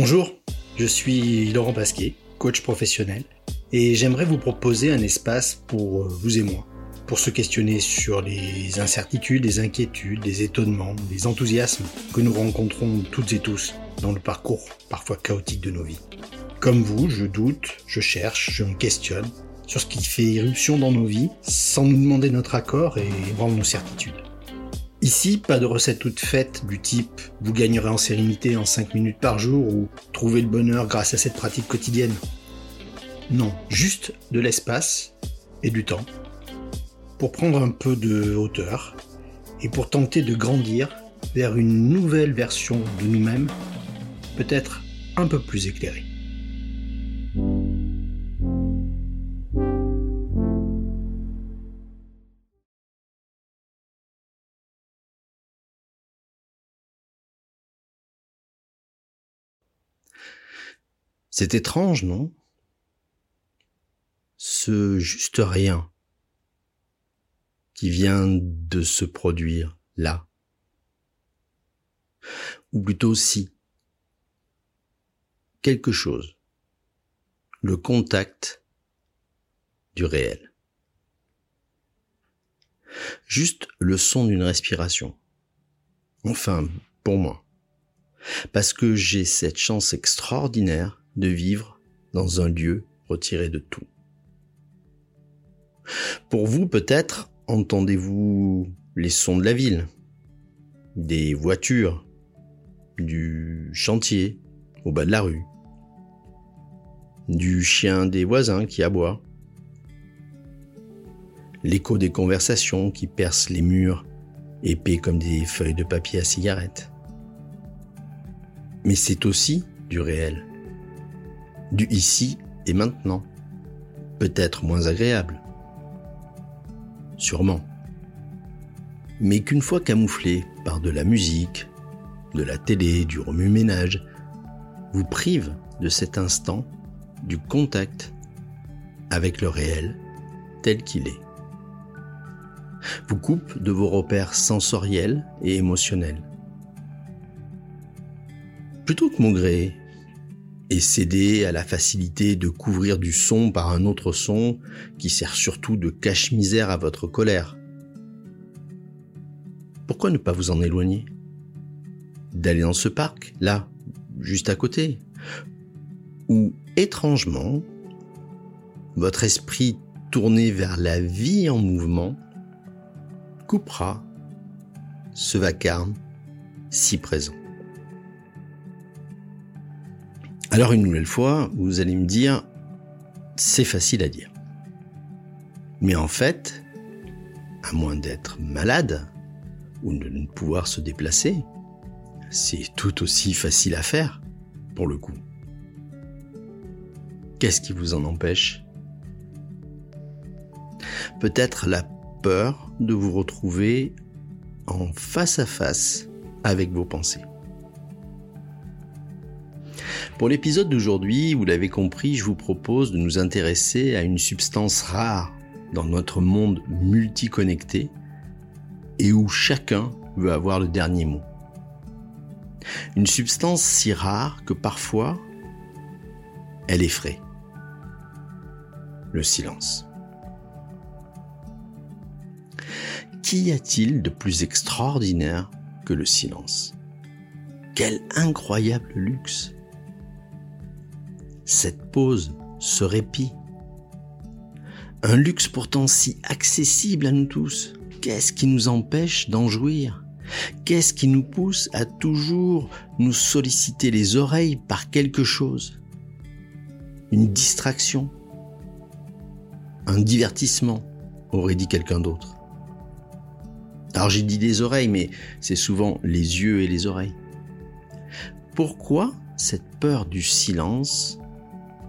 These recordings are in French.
Bonjour, je suis Laurent Pasquet, coach professionnel, et j'aimerais vous proposer un espace pour euh, vous et moi, pour se questionner sur les incertitudes, les inquiétudes, les étonnements, les enthousiasmes que nous rencontrons toutes et tous dans le parcours parfois chaotique de nos vies. Comme vous, je doute, je cherche, je me questionne sur ce qui fait irruption dans nos vies sans nous demander notre accord et vendre nos certitudes. Ici, pas de recette toute faite du type vous gagnerez en sérénité en 5 minutes par jour ou trouver le bonheur grâce à cette pratique quotidienne. Non, juste de l'espace et du temps pour prendre un peu de hauteur et pour tenter de grandir vers une nouvelle version de nous-mêmes, peut-être un peu plus éclairée. C'est étrange, non? Ce juste rien qui vient de se produire là. Ou plutôt si. Quelque chose. Le contact du réel. Juste le son d'une respiration. Enfin, pour moi. Parce que j'ai cette chance extraordinaire de vivre dans un lieu retiré de tout. Pour vous, peut-être, entendez-vous les sons de la ville, des voitures, du chantier au bas de la rue, du chien des voisins qui aboie, l'écho des conversations qui percent les murs épais comme des feuilles de papier à cigarette. Mais c'est aussi du réel du ici et maintenant. Peut-être moins agréable. Sûrement. Mais qu'une fois camouflé par de la musique, de la télé, du remue-ménage, vous prive de cet instant du contact avec le réel tel qu'il est. Vous coupe de vos repères sensoriels et émotionnels. Plutôt que maugréer et céder à la facilité de couvrir du son par un autre son qui sert surtout de cache-misère à votre colère. Pourquoi ne pas vous en éloigner? D'aller dans ce parc, là, juste à côté, où, étrangement, votre esprit tourné vers la vie en mouvement coupera ce vacarme si présent. Alors une nouvelle fois, vous allez me dire, c'est facile à dire. Mais en fait, à moins d'être malade ou de ne pouvoir se déplacer, c'est tout aussi facile à faire, pour le coup. Qu'est-ce qui vous en empêche? Peut-être la peur de vous retrouver en face à face avec vos pensées. Pour l'épisode d'aujourd'hui, vous l'avez compris, je vous propose de nous intéresser à une substance rare dans notre monde multiconnecté et où chacun veut avoir le dernier mot. Une substance si rare que parfois elle effraie. Le silence. Qu'y a-t-il de plus extraordinaire que le silence? Quel incroyable luxe cette pause, ce répit. Un luxe pourtant si accessible à nous tous. Qu'est-ce qui nous empêche d'en jouir? Qu'est-ce qui nous pousse à toujours nous solliciter les oreilles par quelque chose? Une distraction? Un divertissement, aurait dit quelqu'un d'autre. Alors j'ai dit les oreilles, mais c'est souvent les yeux et les oreilles. Pourquoi cette peur du silence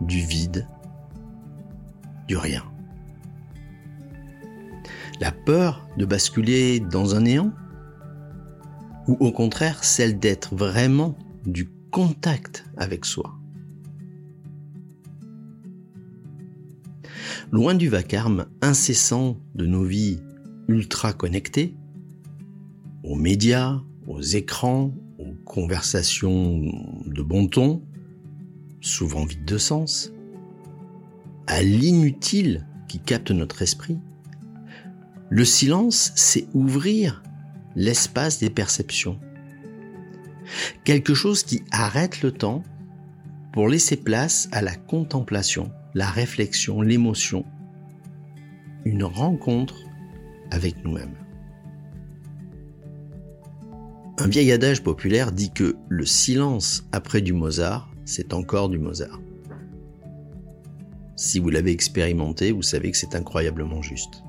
du vide, du rien. La peur de basculer dans un néant Ou au contraire celle d'être vraiment du contact avec soi Loin du vacarme incessant de nos vies ultra connectées, aux médias, aux écrans, aux conversations de bon ton, souvent vide de sens, à l'inutile qui capte notre esprit. Le silence, c'est ouvrir l'espace des perceptions. Quelque chose qui arrête le temps pour laisser place à la contemplation, la réflexion, l'émotion, une rencontre avec nous-mêmes. Un vieil adage populaire dit que le silence après du Mozart, c'est encore du Mozart. Si vous l'avez expérimenté, vous savez que c'est incroyablement juste.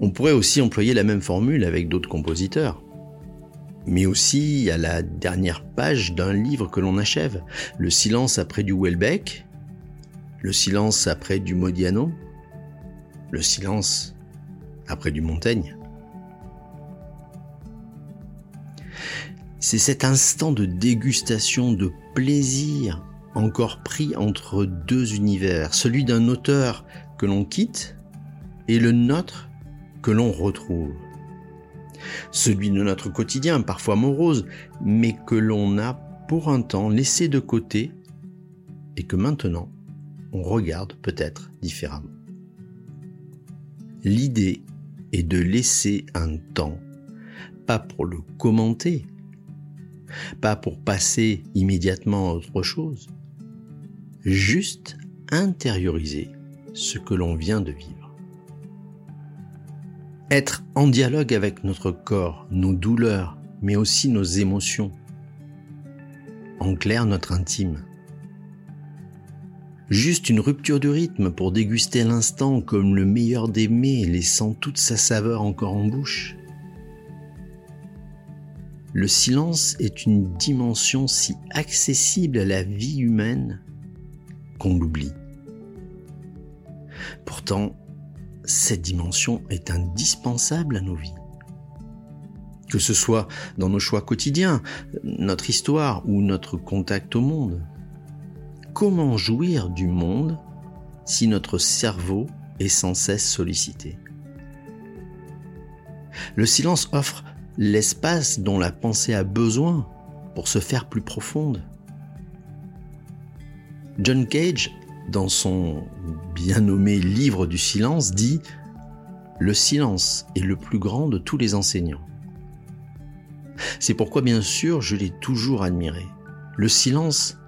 On pourrait aussi employer la même formule avec d'autres compositeurs mais aussi à la dernière page d'un livre que l'on achève. Le silence après du Welbeck, le silence après du Modiano, le silence après du Montaigne. C'est cet instant de dégustation, de plaisir, encore pris entre deux univers, celui d'un auteur que l'on quitte et le nôtre que l'on retrouve celui de notre quotidien, parfois morose, mais que l'on a pour un temps laissé de côté et que maintenant on regarde peut-être différemment. L'idée est de laisser un temps, pas pour le commenter, pas pour passer immédiatement à autre chose, juste intérioriser ce que l'on vient de vivre. Être en dialogue avec notre corps, nos douleurs, mais aussi nos émotions. En clair, notre intime. Juste une rupture de rythme pour déguster l'instant comme le meilleur des mets, laissant toute sa saveur encore en bouche. Le silence est une dimension si accessible à la vie humaine qu'on l'oublie. Pourtant, cette dimension est indispensable à nos vies. Que ce soit dans nos choix quotidiens, notre histoire ou notre contact au monde. Comment jouir du monde si notre cerveau est sans cesse sollicité? Le silence offre l'espace dont la pensée a besoin pour se faire plus profonde. John Cage dans son bien nommé livre du silence, dit ⁇ Le silence est le plus grand de tous les enseignants ⁇ C'est pourquoi bien sûr je l'ai toujours admiré. Le silence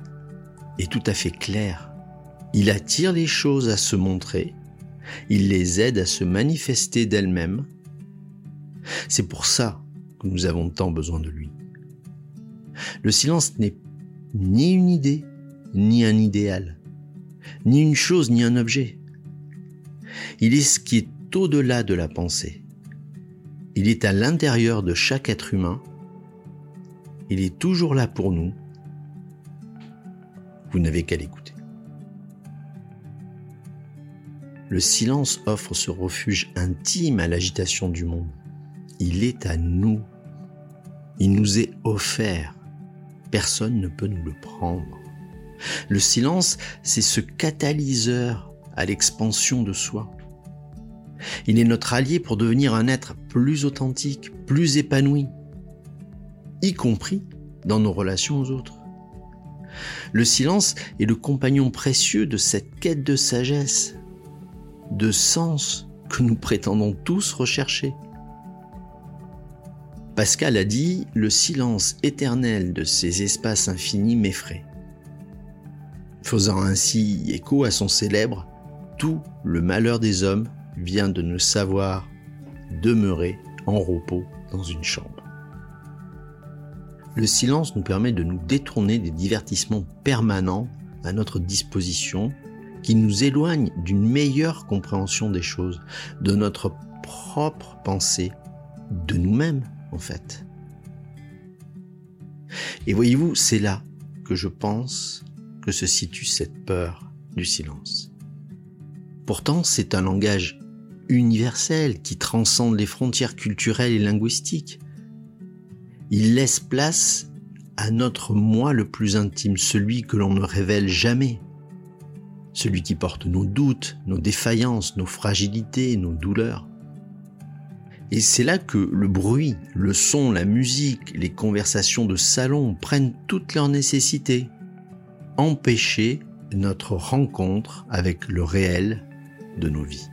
est tout à fait clair. Il attire les choses à se montrer, il les aide à se manifester d'elles-mêmes. C'est pour ça nous avons tant besoin de lui. Le silence n'est ni une idée, ni un idéal ni une chose ni un objet. Il est ce qui est au-delà de la pensée. Il est à l'intérieur de chaque être humain. Il est toujours là pour nous. Vous n'avez qu'à l'écouter. Le silence offre ce refuge intime à l'agitation du monde. Il est à nous. Il nous est offert. Personne ne peut nous le prendre. Le silence, c'est ce catalyseur à l'expansion de soi. Il est notre allié pour devenir un être plus authentique, plus épanoui, y compris dans nos relations aux autres. Le silence est le compagnon précieux de cette quête de sagesse, de sens que nous prétendons tous rechercher. Pascal a dit, le silence éternel de ces espaces infinis m'effraie faisant ainsi écho à son célèbre Tout le malheur des hommes vient de ne savoir demeurer en repos dans une chambre. Le silence nous permet de nous détourner des divertissements permanents à notre disposition qui nous éloignent d'une meilleure compréhension des choses, de notre propre pensée, de nous-mêmes en fait. Et voyez-vous, c'est là que je pense que se situe cette peur du silence. Pourtant, c'est un langage universel qui transcende les frontières culturelles et linguistiques. Il laisse place à notre moi le plus intime, celui que l'on ne révèle jamais, celui qui porte nos doutes, nos défaillances, nos fragilités, nos douleurs. Et c'est là que le bruit, le son, la musique, les conversations de salon prennent toute leur nécessité empêcher notre rencontre avec le réel de nos vies.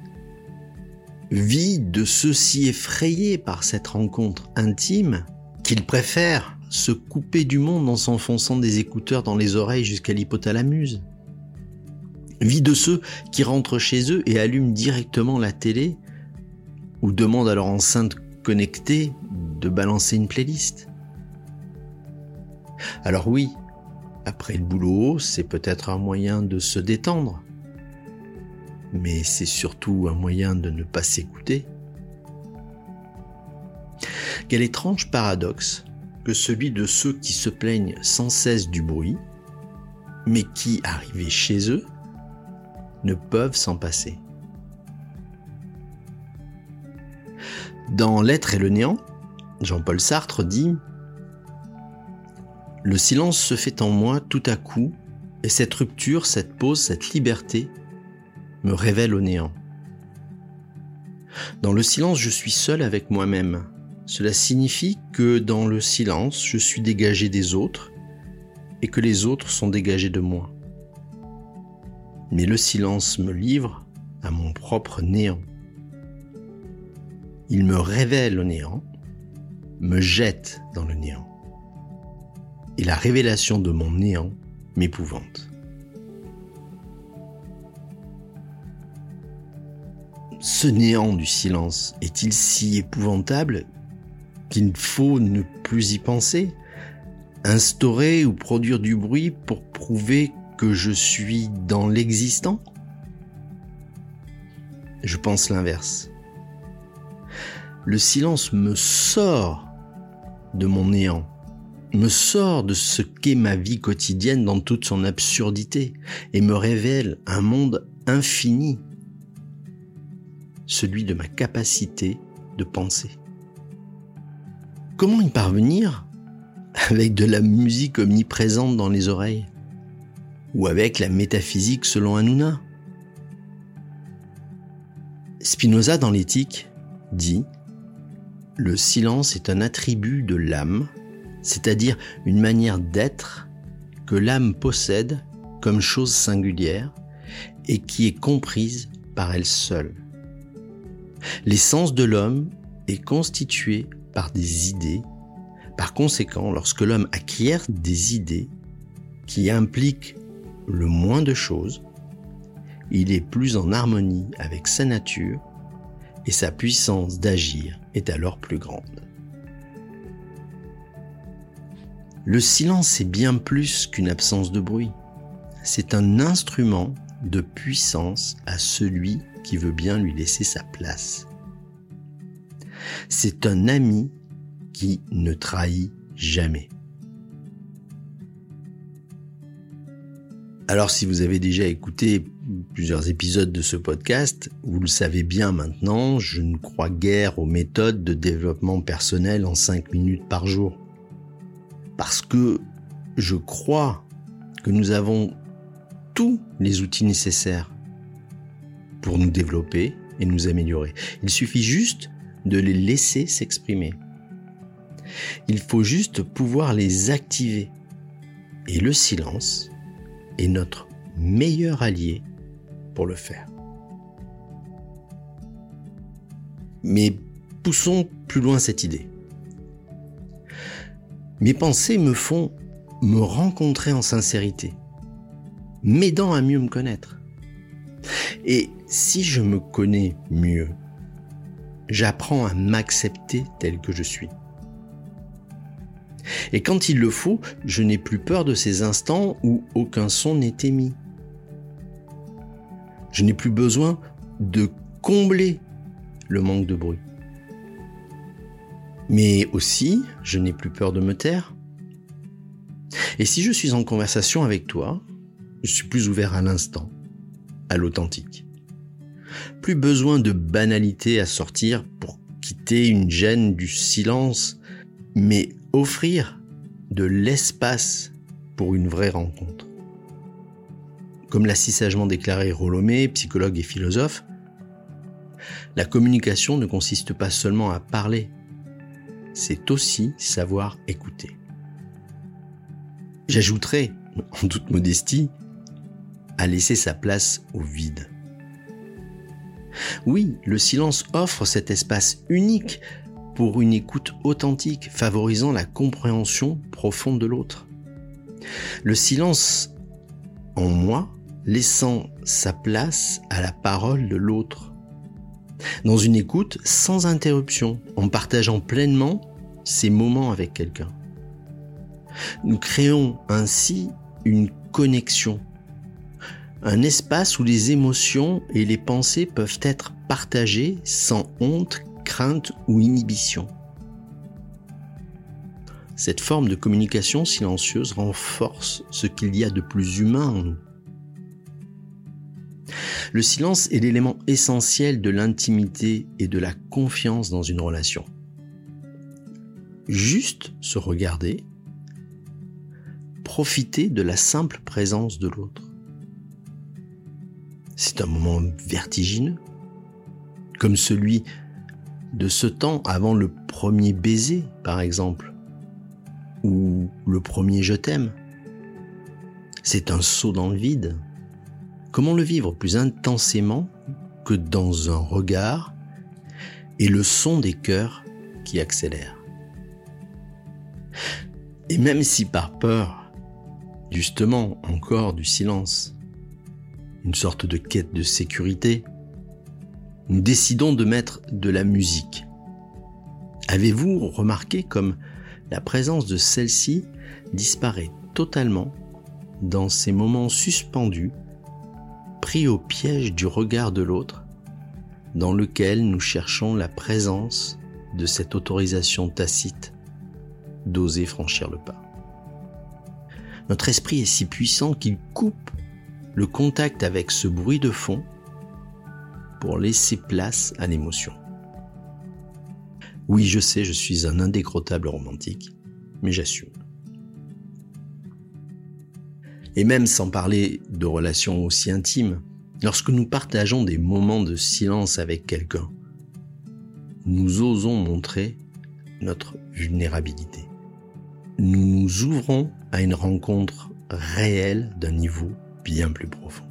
Vie de ceux si effrayés par cette rencontre intime qu'ils préfèrent se couper du monde en s'enfonçant des écouteurs dans les oreilles jusqu'à l'hypothalamus. Vie de ceux qui rentrent chez eux et allument directement la télé ou demandent à leur enceinte connectée de balancer une playlist. Alors oui, après le boulot, c'est peut-être un moyen de se détendre, mais c'est surtout un moyen de ne pas s'écouter. Quel étrange paradoxe que celui de ceux qui se plaignent sans cesse du bruit, mais qui, arrivés chez eux, ne peuvent s'en passer. Dans L'être et le néant, Jean-Paul Sartre dit Le silence se fait en moi tout à coup, et cette rupture, cette pause, cette liberté me révèle au néant. Dans le silence, je suis seul avec moi-même. Cela signifie que dans le silence, je suis dégagé des autres et que les autres sont dégagés de moi. Mais le silence me livre à mon propre néant. Il me révèle au néant, me jette dans le néant. Et la révélation de mon néant m'épouvante. Ce néant du silence est-il si épouvantable qu'il faut ne plus y penser Instaurer ou produire du bruit pour prouver que je suis dans l'existant? Je pense l'inverse le silence me sort de mon néant, me sort de ce qu'est ma vie quotidienne dans toute son absurdité et me révèle un monde infini, celui de ma capacité de penser. Comment y parvenir avec de la musique omniprésente dans les oreilles ou avec la métaphysique selon Hanouna? Spinoza dans l'éthique dit le silence est un attribut de l'âme, c'est-à-dire une manière d'être que l'âme possède comme chose singulière et qui est comprise par elle seule. L'essence de l'homme est constituée par des idées. Par conséquent, lorsque l'homme acquiert des idées qui impliquent le moins de choses, il est plus en harmonie avec sa nature et sa puissance d'agir est alors plus grande. Le silence est bien plus qu'une absence de bruit. C'est un instrument de puissance à celui qui veut bien lui laisser sa place. C'est un ami qui ne trahit jamais. Alors si vous avez déjà écouté plusieurs épisodes de ce podcast, vous le savez bien maintenant, je ne crois guère aux méthodes de développement personnel en 5 minutes par jour. Parce que je crois que nous avons tous les outils nécessaires pour nous développer et nous améliorer. Il suffit juste de les laisser s'exprimer. Il faut juste pouvoir les activer. Et le silence, est notre meilleur allié le faire. Mais poussons plus loin cette idée. Mes pensées me font me rencontrer en sincérité, m'aidant à mieux me connaître. Et si je me connais mieux, j'apprends à m'accepter tel que je suis. Et quand il le faut, je n'ai plus peur de ces instants où aucun son n'est émis. Je n'ai plus besoin de combler le manque de bruit. Mais aussi, je n'ai plus peur de me taire. Et si je suis en conversation avec toi, je suis plus ouvert à l'instant, à l'authentique. Plus besoin de banalité à sortir pour quitter une gêne du silence, mais offrir de l'espace pour une vraie rencontre. Comme l'a si sagement déclaré Rolomé, psychologue et philosophe, la communication ne consiste pas seulement à parler, c'est aussi savoir écouter. J'ajouterai en toute modestie, a laissé sa place au vide. Oui, le silence offre cet espace unique pour une écoute authentique, favorisant la compréhension profonde de l'autre. Le silence en moi laissant sa place à la parole de l'autre. Dans une écoute sans interruption, en partageant pleinement ses moments avec quelqu'un. Nous créons ainsi une connexion, un espace où les émotions et les pensées peuvent être partagées sans honte, crainte ou inhibition. Cette forme de communication silencieuse renforce ce qu'il y a de plus humain en nous. Le silence est l'élément essentiel de l'intimité et de la confiance dans une relation. Juste se regarder, profiter de la simple présence de l'autre. C'est un moment vertigineux, comme celui de ce temps avant le premier baiser, par exemple, ou le premier je t'aime. C'est un saut dans le vide. Comment le vivre plus intensément que dans un regard et le son des cœurs qui accélèrent? Et même si par peur, justement encore du silence, une sorte de quête de sécurité, nous décidons de mettre de la musique. Avez-vous remarqué comme la présence de celle-ci disparaît totalement dans ces moments suspendus, pris au piège du regard de l'autre, dans lequel nous cherchons la présence de cette autorisation tacite d'oser franchir le pas. Notre esprit est si puissant qu'il coupe le contact avec ce bruit de fond pour laisser place à l'émotion. Oui, je sais, je suis un indécrottable romantique, mais j'assume. Et même sans parler de relations aussi intimes, lorsque nous partageons des moments de silence avec quelqu'un, nous osons montrer notre vulnérabilité. Nous nous ouvrons à une rencontre réelle d'un niveau bien plus profond.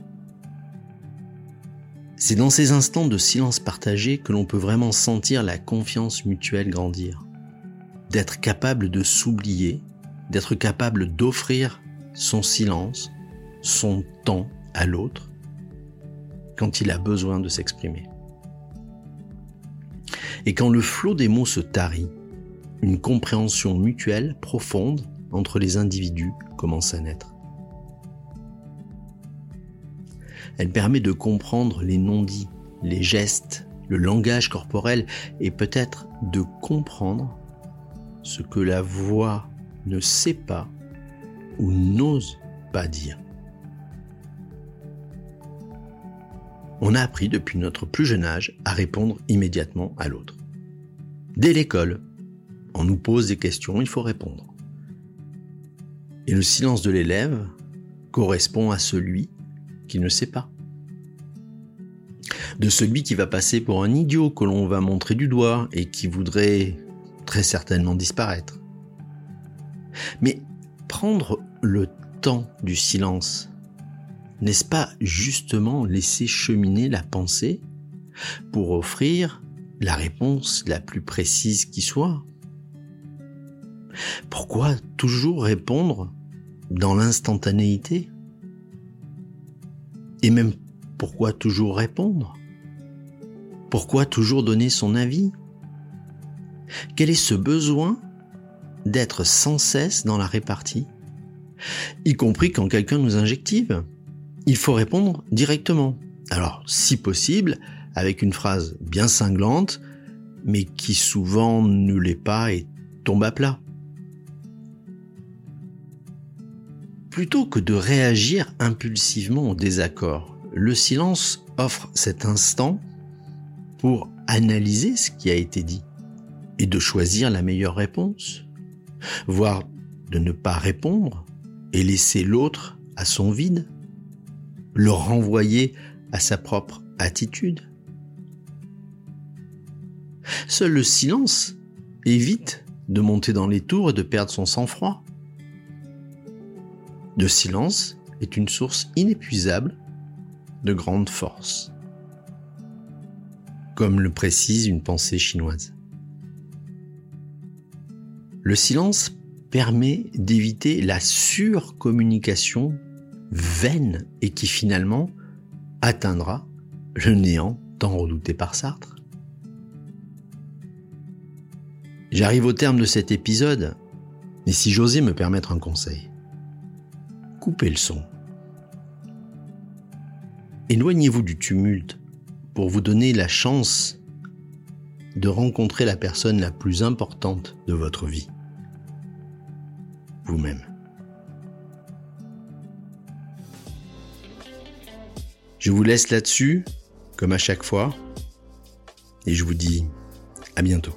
C'est dans ces instants de silence partagé que l'on peut vraiment sentir la confiance mutuelle grandir, d'être capable de s'oublier, d'être capable d'offrir son silence, son temps à l'autre quand il a besoin de s'exprimer. Et quand le flot des mots se tarit, une compréhension mutuelle profonde entre les individus commence à naître. Elle permet de comprendre les non-dits, les gestes, le langage corporel et peut-être de comprendre ce que la voix ne sait pas ou n'ose pas dire. On a appris depuis notre plus jeune âge à répondre immédiatement à l'autre. Dès l'école, on nous pose des questions, il faut répondre. Et le silence de l'élève correspond à celui qui ne sait pas. De celui qui va passer pour un idiot que l'on va montrer du doigt et qui voudrait très certainement disparaître. Mais prendre le temps du silence, n'est-ce pas justement laisser cheminer la pensée pour offrir la réponse la plus précise qui soit? Pourquoi toujours répondre dans l'instantanéité? Et même pourquoi toujours répondre? Pourquoi toujours donner son avis? Quel est ce besoin d'être sans cesse dans la répartie? Y compris quand quelqu'un nous injective. Il faut répondre directement. Alors, si possible, avec une phrase bien cinglante, mais qui souvent ne l'est pas et tombe à plat. Plutôt que de réagir impulsivement au désaccord, le silence offre cet instant pour analyser ce qui a été dit et de choisir la meilleure réponse, voire de ne pas répondre et laisser l'autre à son vide, le renvoyer à sa propre attitude. Seul le silence évite de monter dans les tours et de perdre son sang-froid. de silence est une source inépuisable de grande force, comme le précise une pensée chinoise. Le silence permet d'éviter la surcommunication vaine et qui finalement atteindra le néant tant redouté par Sartre. J'arrive au terme de cet épisode, mais si j'osais me permettre un conseil, coupez le son. Éloignez-vous du tumulte pour vous donner la chance de rencontrer la personne la plus importante de votre vie. Vous-même. Je vous laisse là-dessus, comme à chaque fois, et je vous dis à bientôt.